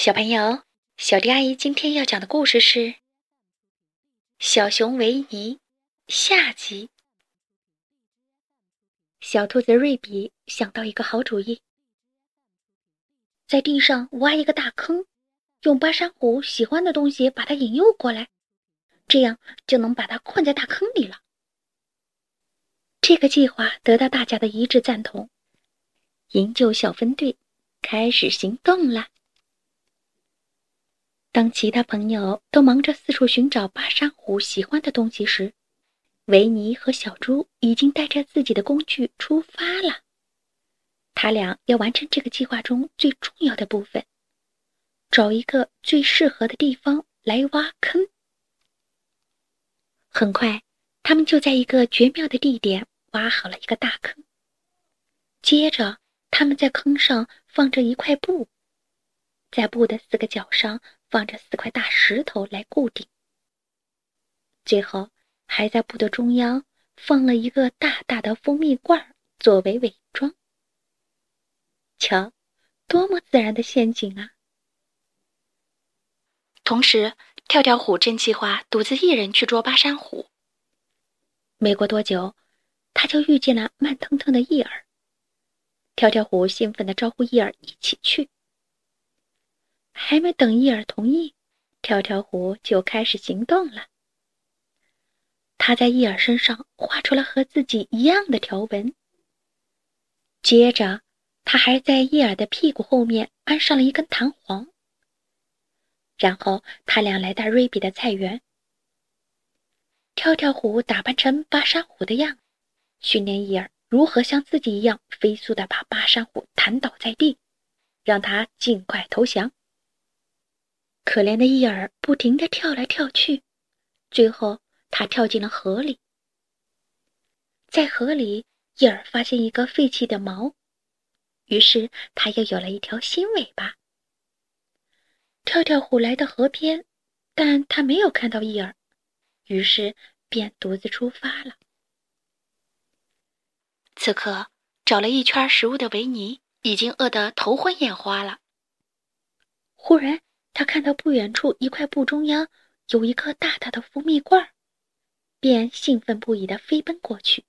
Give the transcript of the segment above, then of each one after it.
小朋友，小迪阿姨今天要讲的故事是《小熊维尼》下集。小兔子瑞比想到一个好主意，在地上挖一个大坑，用巴山虎喜欢的东西把它引诱过来，这样就能把它困在大坑里了。这个计划得到大家的一致赞同，营救小分队开始行动了。当其他朋友都忙着四处寻找巴山虎喜欢的东西时，维尼和小猪已经带着自己的工具出发了。他俩要完成这个计划中最重要的部分，找一个最适合的地方来挖坑。很快，他们就在一个绝妙的地点挖好了一个大坑。接着，他们在坑上放着一块布，在布的四个角上。放着四块大石头来固定，最后还在布的中央放了一个大大的蜂蜜罐作为伪装。瞧，多么自然的陷阱啊！同时，跳跳虎正计划独自一人去捉巴山虎。没过多久，他就遇见了慢腾腾的伊尔。跳跳虎兴奋地招呼伊尔一起去。还没等伊尔同意，跳跳虎就开始行动了。他在伊尔身上画出了和自己一样的条纹。接着，他还在伊尔的屁股后面安上了一根弹簧。然后，他俩来到瑞比的菜园。跳跳虎打扮成巴山虎的样，训练伊尔如何像自己一样飞速地把巴山虎弹倒在地，让他尽快投降。可怜的伊尔不停地跳来跳去，最后他跳进了河里。在河里，伊尔发现一个废弃的锚，于是他又有了一条新尾巴。跳跳虎来到河边，但他没有看到伊尔，于是便独自出发了。此刻，找了一圈食物的维尼已经饿得头昏眼花了。忽然，他看到不远处一块布中央有一个大大的蜂蜜罐，便兴奋不已地飞奔过去，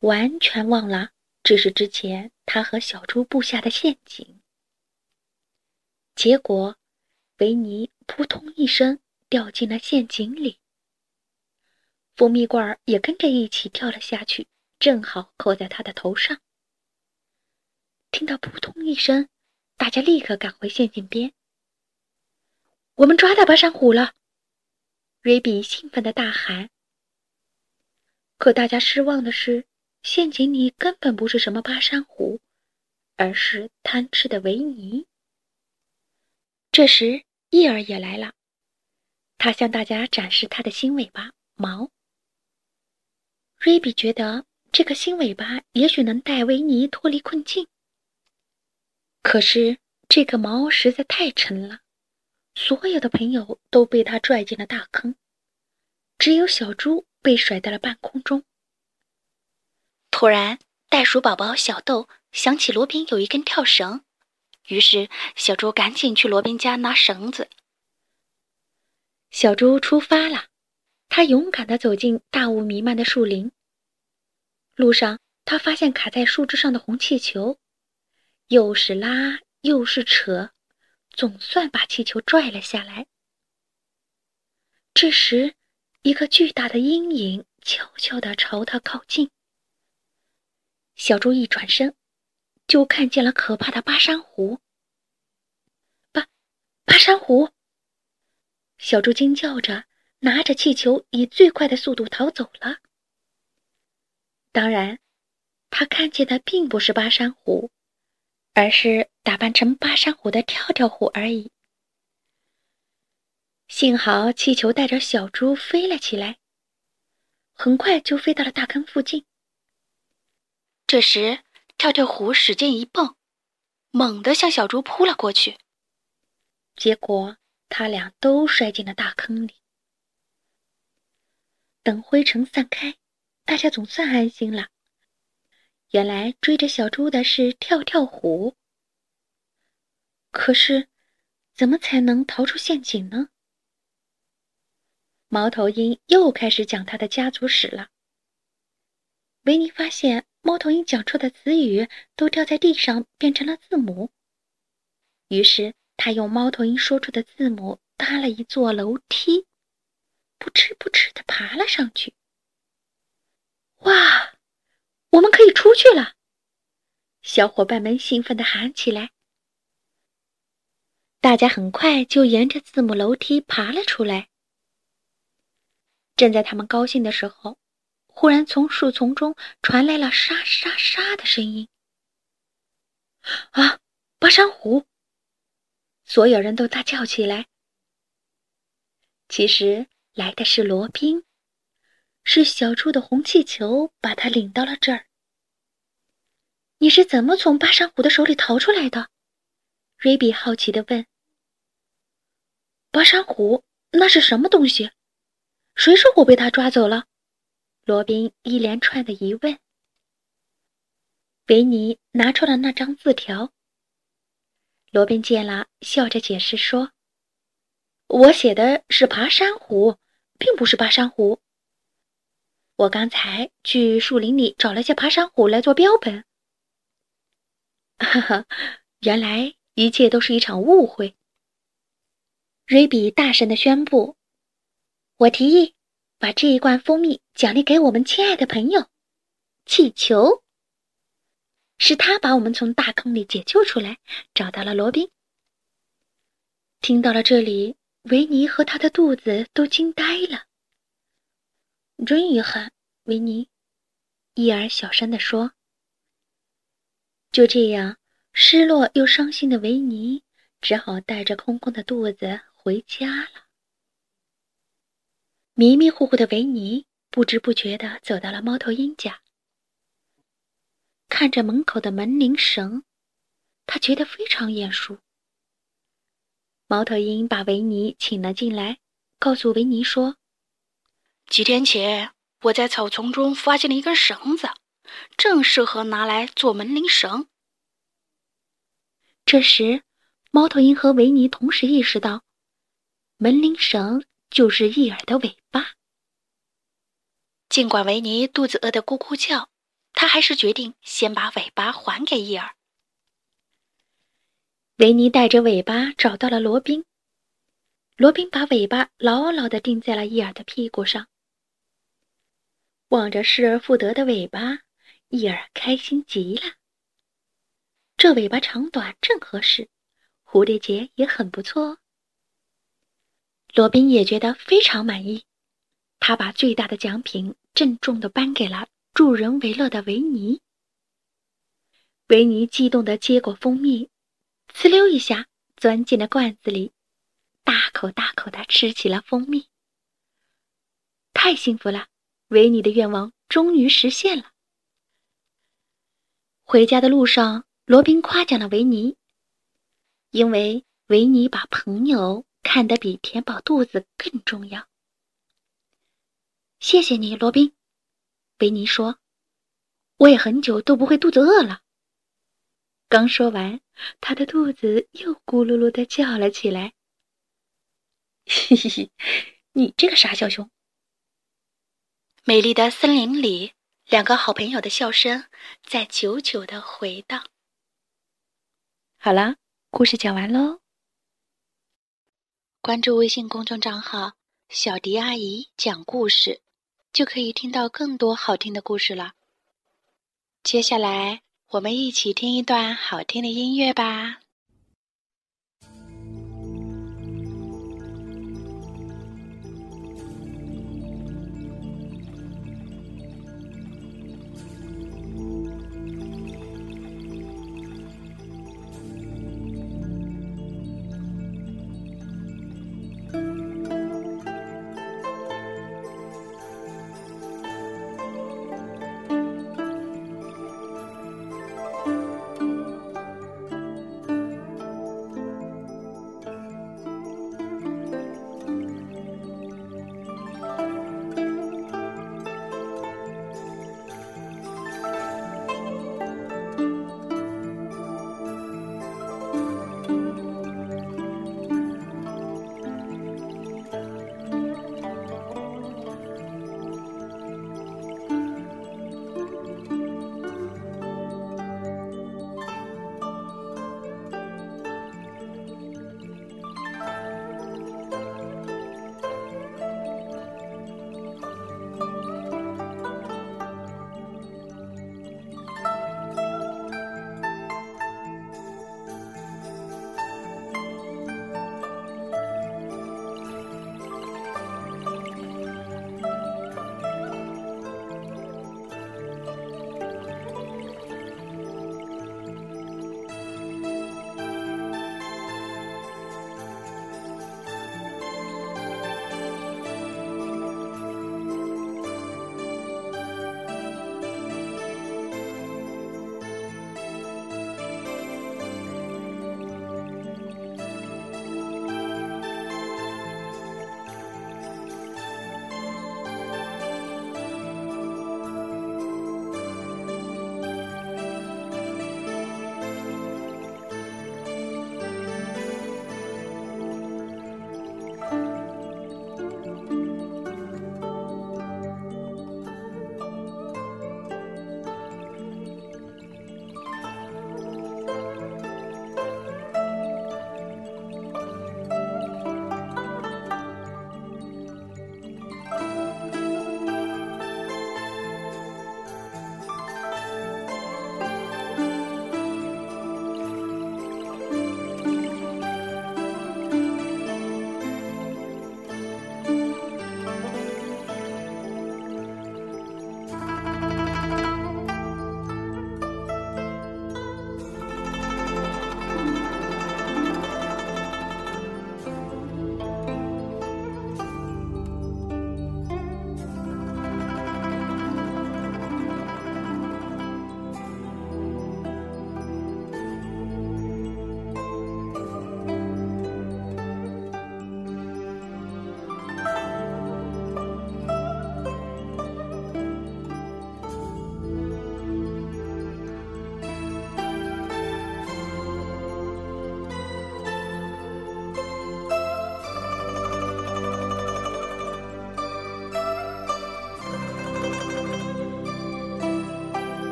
完全忘了这是之前他和小猪布下的陷阱。结果，维尼扑通一声掉进了陷阱里，蜂蜜罐也跟着一起跳了下去，正好扣在他的头上。听到扑通一声，大家立刻赶回陷阱边。我们抓到巴山虎了！瑞比兴奋地大喊。可大家失望的是，陷阱里根本不是什么巴山虎，而是贪吃的维尼。这时，伊尔也来了，他向大家展示他的新尾巴毛。瑞比觉得这个新尾巴也许能带维尼脱离困境，可是这个毛实在太沉了。所有的朋友都被他拽进了大坑，只有小猪被甩在了半空中。突然，袋鼠宝宝小豆想起罗宾有一根跳绳，于是小猪赶紧去罗宾家拿绳子。小猪出发了，他勇敢地走进大雾弥漫的树林。路上，他发现卡在树枝上的红气球，又是拉又是扯。总算把气球拽了下来。这时，一个巨大的阴影悄悄地朝他靠近。小猪一转身，就看见了可怕的巴山虎。巴，巴山虎！小猪惊叫着，拿着气球，以最快的速度逃走了。当然，他看见的并不是巴山虎。而是打扮成巴山虎的跳跳虎而已。幸好气球带着小猪飞了起来，很快就飞到了大坑附近。这时，跳跳虎使劲一蹦，猛地向小猪扑了过去，结果他俩都摔进了大坑里。等灰尘散开，大家总算安心了。原来追着小猪的是跳跳虎，可是怎么才能逃出陷阱呢？猫头鹰又开始讲他的家族史了。维尼发现猫头鹰讲出的词语都掉在地上，变成了字母。于是他用猫头鹰说出的字母搭了一座楼梯，扑哧扑哧的爬了上去。哇，我们可以出去了！小伙伴们兴奋地喊起来。大家很快就沿着字母楼梯爬了出来。正在他们高兴的时候，忽然从树丛中传来了沙沙沙的声音。啊，巴山虎！所有人都大叫起来。其实来的是罗宾，是小猪的红气球把他领到了这儿。你是怎么从巴山虎的手里逃出来的？瑞比好奇地问。巴山虎，那是什么东西？谁说我被他抓走了？罗宾一连串的疑问。维尼拿出了那张字条。罗宾见了，笑着解释说：“我写的是爬山虎，并不是巴山虎。我刚才去树林里找了些爬山虎来做标本。”哈哈，原来一切都是一场误会。瑞比大声的宣布。我提议把这一罐蜂蜜奖励给我们亲爱的朋友气球。是他把我们从大坑里解救出来，找到了罗宾。听到了这里，维尼和他的肚子都惊呆了。真遗憾，维尼，伊尔小声地说。就这样，失落又伤心的维尼只好带着空空的肚子回家了。迷迷糊糊的维尼不知不觉地走到了猫头鹰家，看着门口的门铃绳，他觉得非常眼熟。猫头鹰把维尼请了进来，告诉维尼说：“几天前我在草丛中发现了一根绳子，正适合拿来做门铃绳。”这时，猫头鹰和维尼同时意识到，门铃绳。就是伊尔的尾巴。尽管维尼肚子饿得咕咕叫，他还是决定先把尾巴还给伊尔。维尼带着尾巴找到了罗宾，罗宾把尾巴牢牢地钉在了伊尔的屁股上。望着失而复得的尾巴，伊尔开心极了。这尾巴长短正合适，蝴蝶结也很不错哦。罗宾也觉得非常满意，他把最大的奖品郑重地颁给了助人为乐的维尼。维尼激动地接过蜂蜜，呲溜一下钻进了罐子里，大口大口地吃起了蜂蜜。太幸福了，维尼的愿望终于实现了。回家的路上，罗宾夸奖了维尼，因为维尼把朋友。看得比填饱肚子更重要。谢谢你，罗宾。维尼说：“我也很久都不会肚子饿了。”刚说完，他的肚子又咕噜噜的叫了起来。嘿嘿嘿，你这个傻小熊！美丽的森林里，两个好朋友的笑声在久久的回荡。好了，故事讲完喽。关注微信公众账号“小迪阿姨讲故事”，就可以听到更多好听的故事了。接下来，我们一起听一段好听的音乐吧。